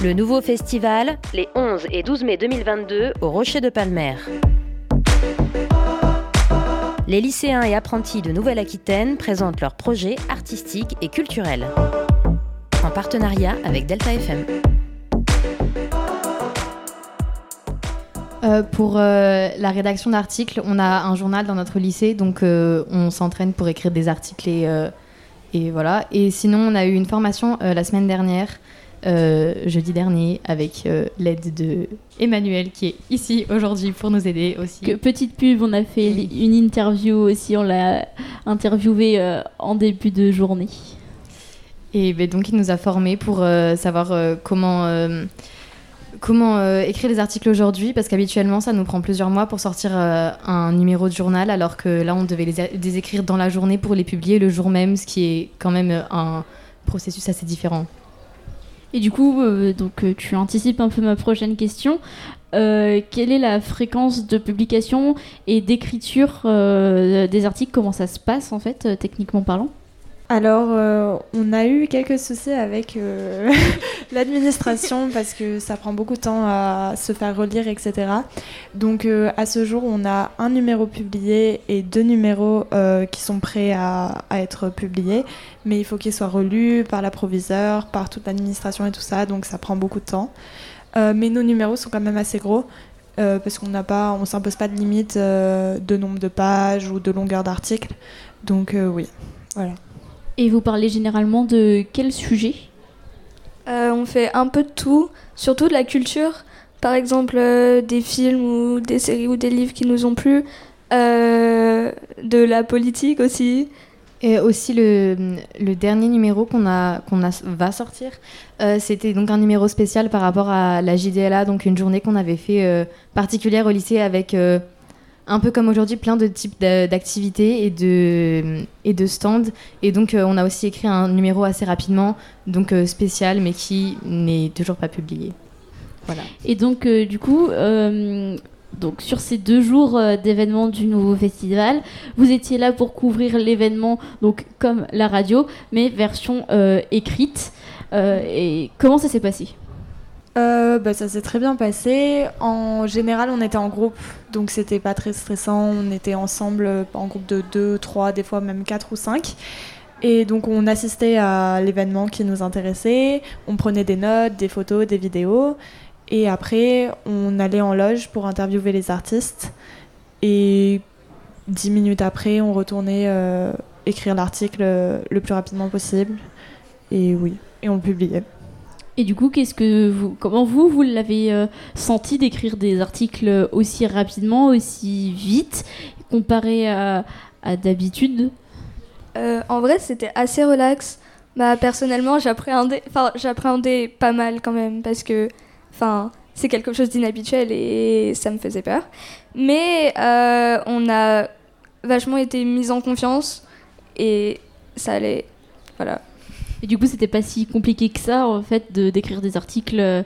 Le nouveau festival, les 11 et 12 mai 2022 au Rocher de Palmer. Les lycéens et apprentis de Nouvelle-Aquitaine présentent leurs projets artistiques et culturels. En partenariat avec Delta FM. Euh, pour euh, la rédaction d'articles, on a un journal dans notre lycée, donc euh, on s'entraîne pour écrire des articles et, et, voilà. Et sinon, on a eu une formation la semaine dernière, jeudi dernier, avec l'aide de Emmanuel qui est ici aujourd'hui pour nous aider aussi. Que, petite pub, on a fait une interview aussi, on l'a interviewé en début de journée. Et ben, donc, il nous a formés pour savoir comment comment euh, écrire des articles aujourd'hui parce qu'habituellement ça nous prend plusieurs mois pour sortir euh, un numéro de journal alors que là on devait les, écrire dans la journée pour les publier le jour même ce qui est quand même euh, un processus assez différent. Et du coup, donc tu anticipes un peu ma prochaine question. quelle est la fréquence de publication et d'écriture des articles? Comment ça se passe en fait, techniquement parlant? Alors, euh, on a eu quelques soucis avec euh, l'administration parce que ça prend beaucoup de temps à se faire relire, etc. Donc, euh, à ce jour, on a un numéro publié et deux numéros qui sont prêts à, être publiés. Mais il faut qu'ils soient relus par l'approviseur, par toute l'administration et tout ça. Donc, ça prend beaucoup de temps. mais nos numéros sont quand même assez gros. parce qu'on n'a pas, on s'impose pas de limite de nombre de pages ou de longueur d'article. Donc oui, voilà. Et vous parlez généralement de quel sujet euh, On fait un peu de tout, surtout de la culture. Par exemple, euh, des films ou des séries ou des livres qui nous ont plu. Euh, de la politique aussi. Et aussi le, le dernier numéro qu'on a, qu'on a, va sortir, c'était donc un numéro spécial par rapport à la JDLA, donc une journée qu'on avait fait particulière au lycée avec un peu comme aujourd'hui, plein de types d'activités et de, stands. Et donc, euh, on a aussi écrit un numéro assez rapidement, donc euh, spécial, mais qui n'est toujours pas publié. Voilà. Et donc, euh, du coup, donc sur ces deux jours d'événement du nouveau festival, vous étiez là pour couvrir l'événement, donc comme la radio, mais version écrite. et comment ça s'est passé? Euh, bah, ça s'est très bien passé. En général, on était en groupe, donc c'était pas très stressant. On était ensemble euh, en groupe de 2, 3, des fois même 4 ou 5. Et donc on assistait à l'événement qui nous intéressait, on prenait des notes, des photos, des vidéos, et après on allait en loge pour interviewer les artistes. Et dix minutes après, on retournait euh, écrire l'article le plus rapidement possible. Et oui, et on le publiait. Et du coup, comment vous, vous l'avez euh, senti d'écrire des articles aussi rapidement, aussi vite, comparé à, d'habitude? Euh, En vrai, c'était assez relax. Bah, personnellement, j'appréhendais, j'appréhendais pas mal quand même parce que, enfin, c'est quelque chose d'inhabituel et ça me faisait peur. Mais euh, on a vachement été mis en confiance et ça allait, voilà. Et du coup, c'était pas si compliqué que ça, en fait, de d'écrire des articles euh,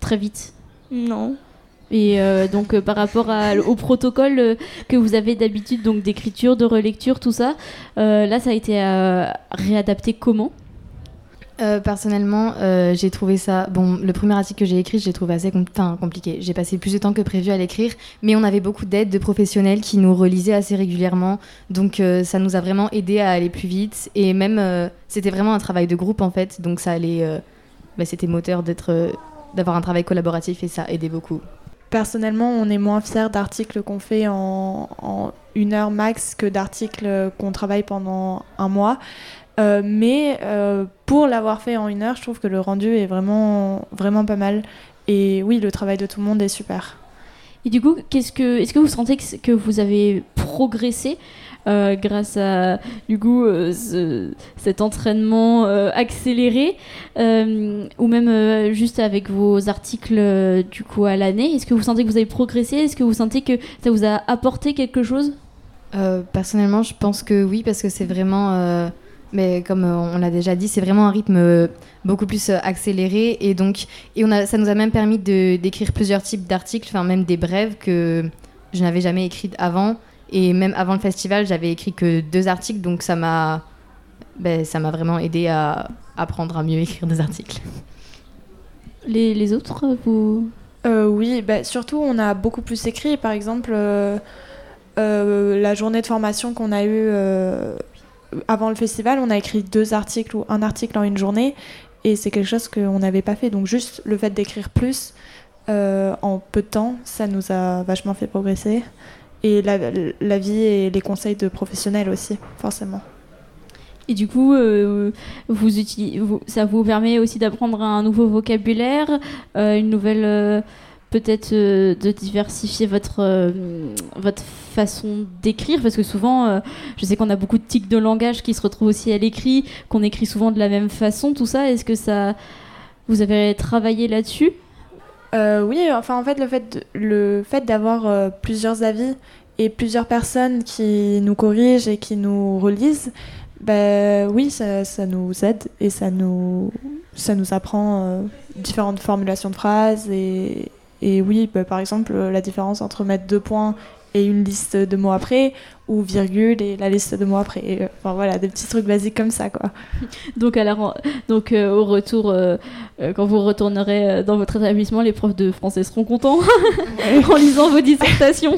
très vite. Non. Et euh, donc, euh, par rapport au protocole que vous avez d'habitude, donc d'écriture, de relecture, tout ça, là, ça a été réadapté comment? Euh, personnellement, euh, j'ai trouvé ça. Bon, le premier article que j'ai écrit, j'ai trouvé assez compliqué. J'ai passé plus de temps que prévu à l'écrire, mais on avait beaucoup d'aide de professionnels qui nous relisaient assez régulièrement. Donc, euh, ça nous a vraiment aidé à aller plus vite. Et même, c'était vraiment un travail de groupe en fait. Donc, ça allait. Bah, c'était moteur d'avoir un travail collaboratif et ça aidait beaucoup. Personnellement, on est moins fiers d'articles qu'on fait en, en une heure max que d'articles qu'on travaille pendant un mois. Euh, mais euh, pour l'avoir fait en une heure, je trouve que le rendu est vraiment, vraiment pas mal. Et oui, le travail de tout le monde est super. Et du coup, qu'est-ce que, est-ce que vous sentez que, vous avez progressé euh, grâce à du coup cet entraînement accéléré ou même juste avec vos articles du coup à l'année? Est-ce que vous sentez que vous avez progressé? Est-ce que vous sentez que ça vous a apporté quelque chose? Personnellement, je pense que oui parce que c'est vraiment mais comme euh, on l'a déjà dit, c'est vraiment un rythme euh, beaucoup plus euh, accéléré et donc et on a, ça nous a même permis de d'écrire plusieurs types d'articles, enfin même des brèves que je n'avais jamais écrites avant et même avant le festival, j'avais écrit que deux articles, donc ça m'a ben, ça m'a vraiment aidé à apprendre à mieux écrire des articles. Les, les autres, vous? Euh, oui, bah, surtout on a beaucoup plus écrit. Par exemple, euh, euh, la journée de formation qu'on a eue euh, avant le festival, on a écrit deux articles ou un article en une journée. Et c'est quelque chose qu'on n'avait pas fait. Donc juste le fait d'écrire plus euh, en peu de temps, ça nous a vachement fait progresser. Et la, la et les conseils de professionnels aussi, forcément. Et du coup, euh, ça vous permet aussi d'apprendre un nouveau vocabulaire, euh, une nouvelle, peut-être euh, de diversifier votre, euh, votre façon d'écrire, parce que souvent, euh, je sais qu'on a beaucoup de tics de langage qui se retrouvent aussi à l'écrit, qu'on écrit souvent de la même façon, tout ça. Est-ce que ça, vous avez travaillé là-dessus? Oui, enfin en fait le fait le d'avoir plusieurs avis et plusieurs personnes qui nous corrigent et qui nous relisent, ben oui, ça, ça nous aide et ça nous ça nous apprend différentes formulations de phrases et, et oui, ben, par exemple la différence entre mettre deux points et une liste de mots après ou virgule et la liste de mots après. Euh, enfin voilà, des petits trucs basiques comme ça quoi. Donc, à la donc euh, au retour, euh, euh, quand vous retournerez dans votre établissement, les profs de français seront contents en lisant vos dissertations.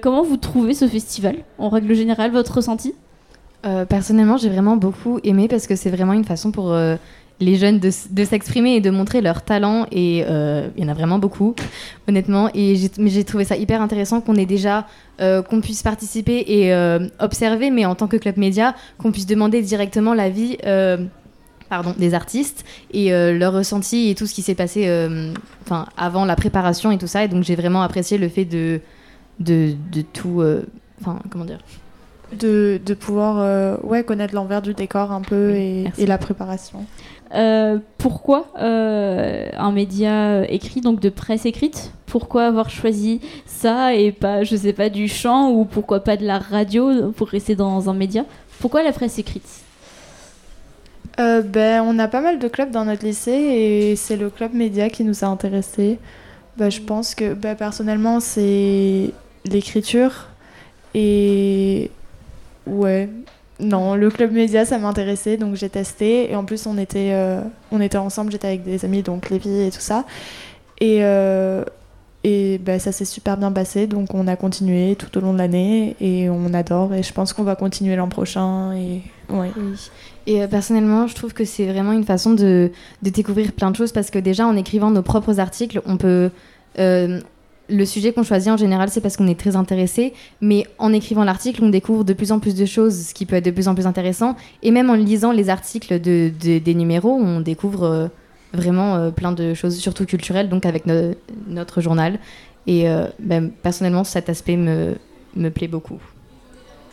Comment vous trouvez ce festival? En règle générale, votre ressenti? Euh, personnellement, j'ai vraiment beaucoup aimé parce que c'est vraiment une façon pour euh, les jeunes de, s'exprimer et de montrer leur talent. Et euh, il y en a vraiment beaucoup, honnêtement. Et j'ai mais j'ai trouvé ça hyper intéressant qu'on ait déjà, qu'on puisse participer et observer, mais en tant que club média, qu'on puisse demander directement l'avis. Pardon, des artistes et euh, leur ressenti et tout ce qui s'est passé avant la préparation et tout ça. Et donc j'ai vraiment apprécié le fait de, de, de tout. Enfin, comment dire De, de pouvoir euh, ouais, connaître l'envers du décor un peu et, la préparation. Euh, Pourquoi euh, un média écrit, donc de presse écrite? Pourquoi avoir choisi ça et pas, je sais pas, du chant ou pourquoi pas de la radio pour rester dans un média? Pourquoi la presse écrite? Ben, on a pas mal de clubs dans notre lycée et c'est le club média qui nous a intéressés. Ben, je pense que ben, personnellement, c'est l'écriture et ouais. Non, le club média, ça m'intéressait, donc j'ai testé. Et en plus, on était, euh, on était ensemble, j'étais avec des amis, donc Lévi et tout ça. Et, euh, et ben, ça s'est super bien passé, donc on a continué tout au long de l'année et on adore. Et je pense qu'on va continuer l'an prochain. Et ouais. Et euh, personnellement, je trouve que c'est vraiment une façon de, découvrir plein de choses parce que déjà en écrivant nos propres articles, on peut. Le sujet qu'on choisit en général, c'est parce qu'on est très intéressé, mais en écrivant l'article, on découvre de plus en plus de choses, ce qui peut être de plus en plus intéressant. Et même en lisant les articles de, de- des numéros, on découvre euh, vraiment euh, plein de choses, surtout culturelles, donc avec no- notre journal. Et euh, ben, personnellement, cet aspect me, me plaît beaucoup.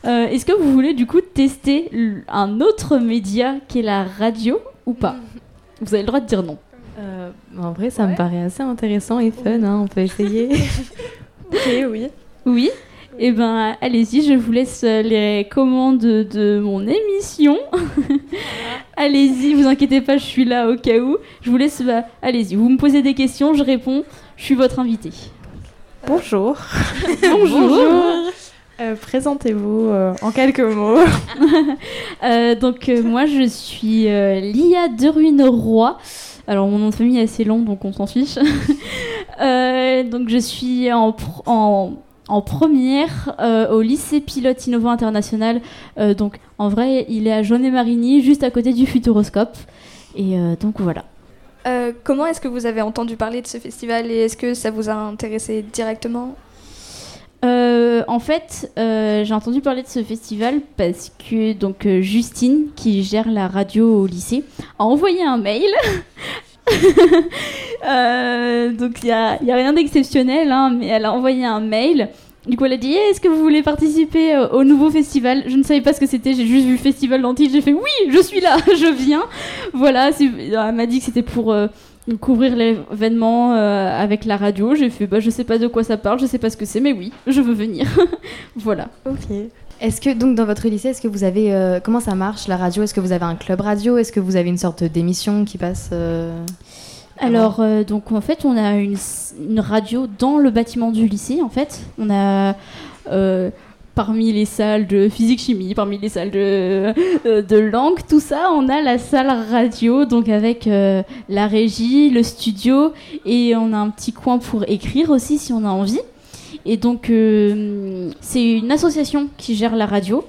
Est-ce que vous voulez du coup tester un autre média qui est la radio ou pas? Vous avez le droit de dire non. Euh, en vrai, ça me paraît assez intéressant et fun, hein, on peut essayer. Ok, oui. Oui Eh ben, allez-y, je vous laisse euh, les commandes de mon émission. allez-y, vous inquiétez pas, je suis là au cas où. Je vous laisse, bah, allez-y, vous me posez des questions, je réponds. Je suis votre invité. Bonjour. Bonjour. Euh, Présentez-vous euh, en quelques mots. Euh, donc euh, moi je suis euh, Lia Deruine-Roy. Alors mon nom de famille est assez long donc on s'en fiche. Euh, donc je suis en, en, première euh, au lycée pilote innovant international. Euh, donc en vrai il est à Jaunet-Marigny juste à côté du Futuroscope. Et donc voilà. Comment est-ce que vous avez entendu parler de ce festival et est-ce que ça vous a intéressé directement? Euh, en fait, euh, j'ai entendu parler de ce festival parce que donc euh, Justine, qui gère la radio au lycée, a envoyé un mail. Donc il y a, y a rien d'exceptionnel, hein, mais elle a envoyé un mail. Du coup, elle a dit Eh, Est-ce que vous voulez participer euh, au nouveau festival? Je ne savais pas ce que c'était, j'ai juste vu le festival titre, j'ai fait Oui, je suis là, je viens. Voilà, c'est- elle m'a dit que c'était pour euh, couvrir l'événement euh, avec la radio. J'ai fait bah, Je sais pas de quoi ça parle, je sais pas ce que c'est, mais oui, je veux venir. voilà. Ok. Est-ce que donc dans votre lycée, est-ce que vous avez euh, comment ça marche la radio? Est-ce que vous avez un club radio? Est-ce que vous avez une sorte d'émission qui passe euh, Alors, euh, donc en fait, on a une, radio dans le bâtiment du lycée, en fait. On a. euh, parmi les salles de physique-chimie, parmi les salles de, euh, de langue, tout ça, on a la salle radio, donc avec la régie, le studio, et on a un petit coin pour écrire aussi si on a envie. Et donc, c'est une association qui gère la radio.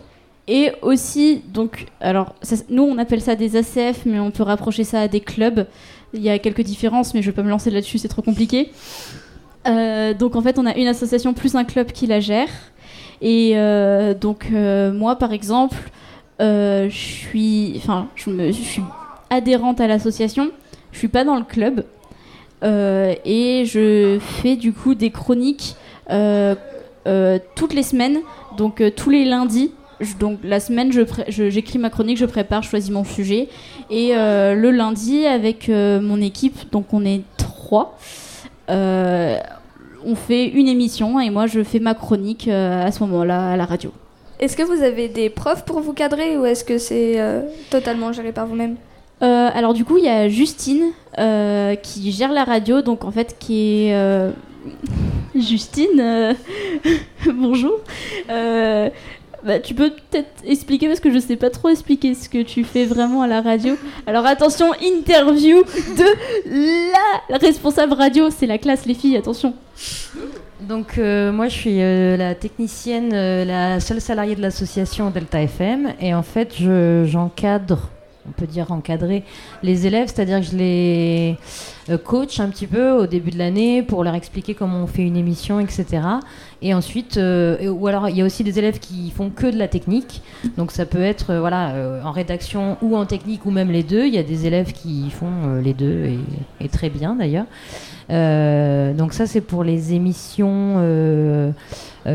Et aussi, donc, alors, nous on appelle ça des ACF, mais on peut rapprocher ça à des clubs. Il y a quelques différences, mais je vais pas me lancer là-dessus, c'est trop compliqué. Euh, donc en fait, on a une association plus un club qui la gère. Et euh, donc euh, moi, par exemple, je suis, enfin, suis adhérente à l'association. Je suis pas dans le club et je fais du coup des chroniques toutes les semaines, donc tous les lundis. Je- donc la semaine, j'écris ma chronique, je prépare, je choisis mon sujet. Et euh, le lundi, avec euh, mon équipe, donc on est trois, euh, on fait une émission et moi je fais ma chronique à ce moment-là à la radio. Est-ce que vous avez des profs pour vous cadrer ou est-ce que c'est totalement géré par vous-même? Alors du coup, il y a Justine qui gère la radio, donc en fait qui est Justine. Bonjour. Bah, tu peux peut-être expliquer parce que je sais pas trop expliquer ce que tu fais vraiment à la radio. Alors attention, interview de la responsable radio, c'est la classe les filles, attention. Donc euh, moi je suis euh, la technicienne, euh, la seule salariée de l'association Delta FM et en fait je- j'encadre, on peut dire encadrer les élèves, c'est-à-dire que je les euh, coach un petit peu au début de l'année pour leur expliquer comment on fait une émission, etc. Et ensuite, euh, ou alors il y a aussi des élèves qui font que de la technique, donc ça peut être euh, voilà en rédaction ou en technique ou même les deux. Il y a des élèves qui font les deux et, et très bien d'ailleurs. Donc ça c'est pour les émissions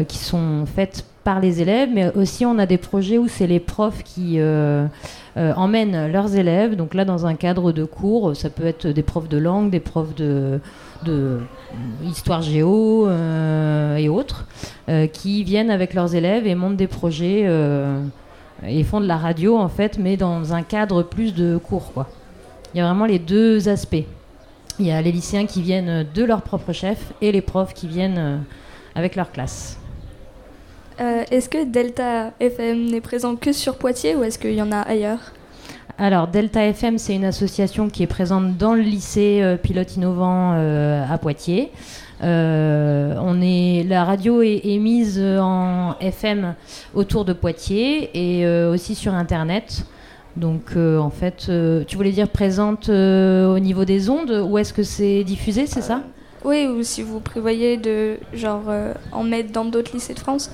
qui sont faites par les élèves, mais aussi on a des projets où c'est les profs qui euh, euh, emmènent leurs élèves. Donc là dans un cadre de cours, ça peut être des profs de langue, des profs de, de histoire géo euh, et autres, qui viennent avec leurs élèves et montent des projets et font de la radio en fait, mais dans un cadre plus de cours quoi. Il y a vraiment les deux aspects. Il y a les lycéens qui viennent de leur propre chef et les profs qui viennent avec leur classe. Euh, Est-ce que Delta FM n'est présent que sur Poitiers ou est-ce qu'il y en a ailleurs? Alors, Delta FM, c'est une association qui est présente dans le lycée euh, Pilote Innovant euh, à Poitiers. Euh, on est, la radio est émise en FM autour de Poitiers et aussi sur Internet. Donc, en fait, tu voulais dire présente au niveau des ondes Où est-ce que c'est diffusé, c'est ça? Oui, ou si vous prévoyez de genre en mettre dans d'autres lycées de France?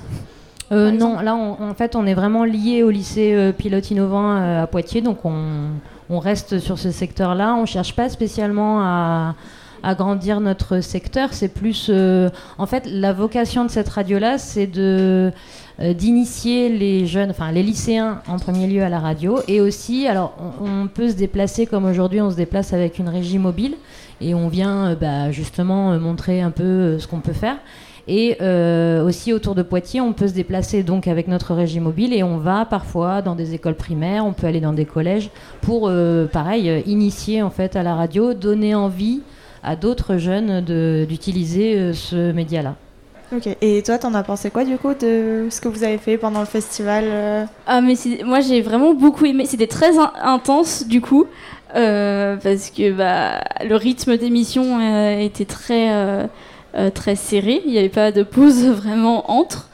Euh, non, là, on- en fait, on est vraiment lié au lycée euh, Pilote Innovant euh, à Poitiers, donc on, on reste sur ce secteur-là. On cherche pas spécialement à agrandir notre secteur. C'est plus, euh, en fait, la vocation de cette radio-là, c'est de euh, d'initier les jeunes, enfin les lycéens en premier lieu à la radio, et aussi, alors, on, on peut se déplacer comme aujourd'hui, on se déplace avec une régie mobile, et on vient euh, bah, justement montrer un peu ce qu'on peut faire. Et euh, aussi autour de Poitiers, on peut se déplacer donc avec notre régie mobile et on va parfois dans des écoles primaires, on peut aller dans des collèges pour, euh, pareil, euh, initier en fait à la radio, donner envie à d'autres jeunes de- d'utiliser ce média-là. Ok. Et toi, t'en as pensé quoi du coup de ce que vous avez fait pendant le festival Ah mais moi j'ai vraiment beaucoup aimé, c'était très in- intense du coup, euh, parce que bah, le rythme d'émission euh, était très, euh, très serré, il n'y avait pas de pause vraiment entre.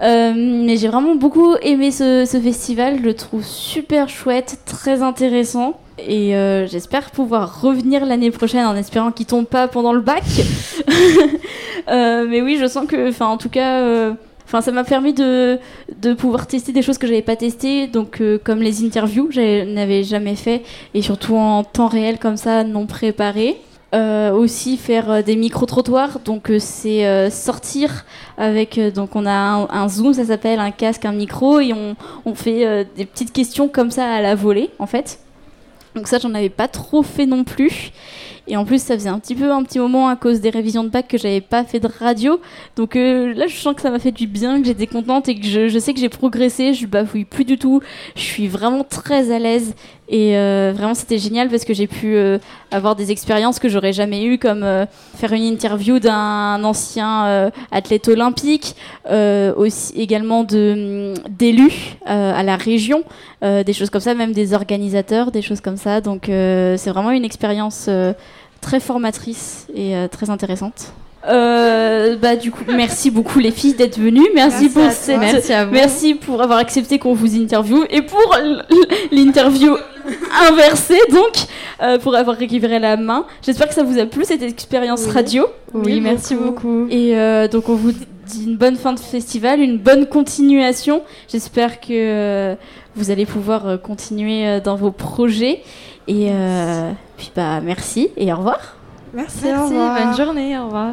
Euh, mais j'ai vraiment beaucoup aimé ce, festival, je le trouve super chouette, très intéressant. Et euh, j'espère pouvoir revenir l'année prochaine en espérant qu'il tombe pas pendant le bac. Mais oui, je sens que, enfin, en tout cas, ça m'a permis de, de pouvoir tester des choses que j'avais pas testées, donc comme les interviews, je n'avais jamais fait, et surtout en temps réel comme ça, non préparé. Euh, aussi faire euh, des micro trottoirs, donc euh, c'est sortir avec, donc on a un, zoom, ça s'appelle un casque, un micro, et on, on fait des petites questions comme ça à la volée, en fait. Donc ça, j'en avais pas trop fait non plus. Et en plus, ça faisait un petit peu un petit moment à cause des révisions de bac que j'avais pas fait de radio. Donc là, je sens que ça m'a fait du bien, que j'étais contente et que je, je sais que j'ai progressé. Je bafouille plus du tout. Je suis vraiment très à l'aise Et euh, vraiment, c'était génial parce que j'ai pu euh, avoir des expériences que j'aurais jamais eues, comme euh, faire une interview d'un ancien euh, athlète olympique, euh, aussi également de hum, d'élus euh, à la région, des choses comme ça, même des organisateurs, des choses comme ça. Donc, c'est vraiment une expérience très formatrice et très intéressante. Euh, bah du coup, merci beaucoup les filles d'être venues. Merci, Merci pour cette, Merci à vous. merci pour avoir accepté qu'on vous interviewe et pour l'interview inversée donc euh, pour avoir récupéré la main. J'espère que ça vous a plu cette expérience Oui. radio. Oui, merci beaucoup. Et euh, donc on vous dit une bonne fin de festival, une bonne continuation. J'espère que euh, vous allez pouvoir euh, continuer euh, dans vos projets. Et euh, puis bah merci et au revoir. Merci, au Merci, revoir. bonne journée, au revoir.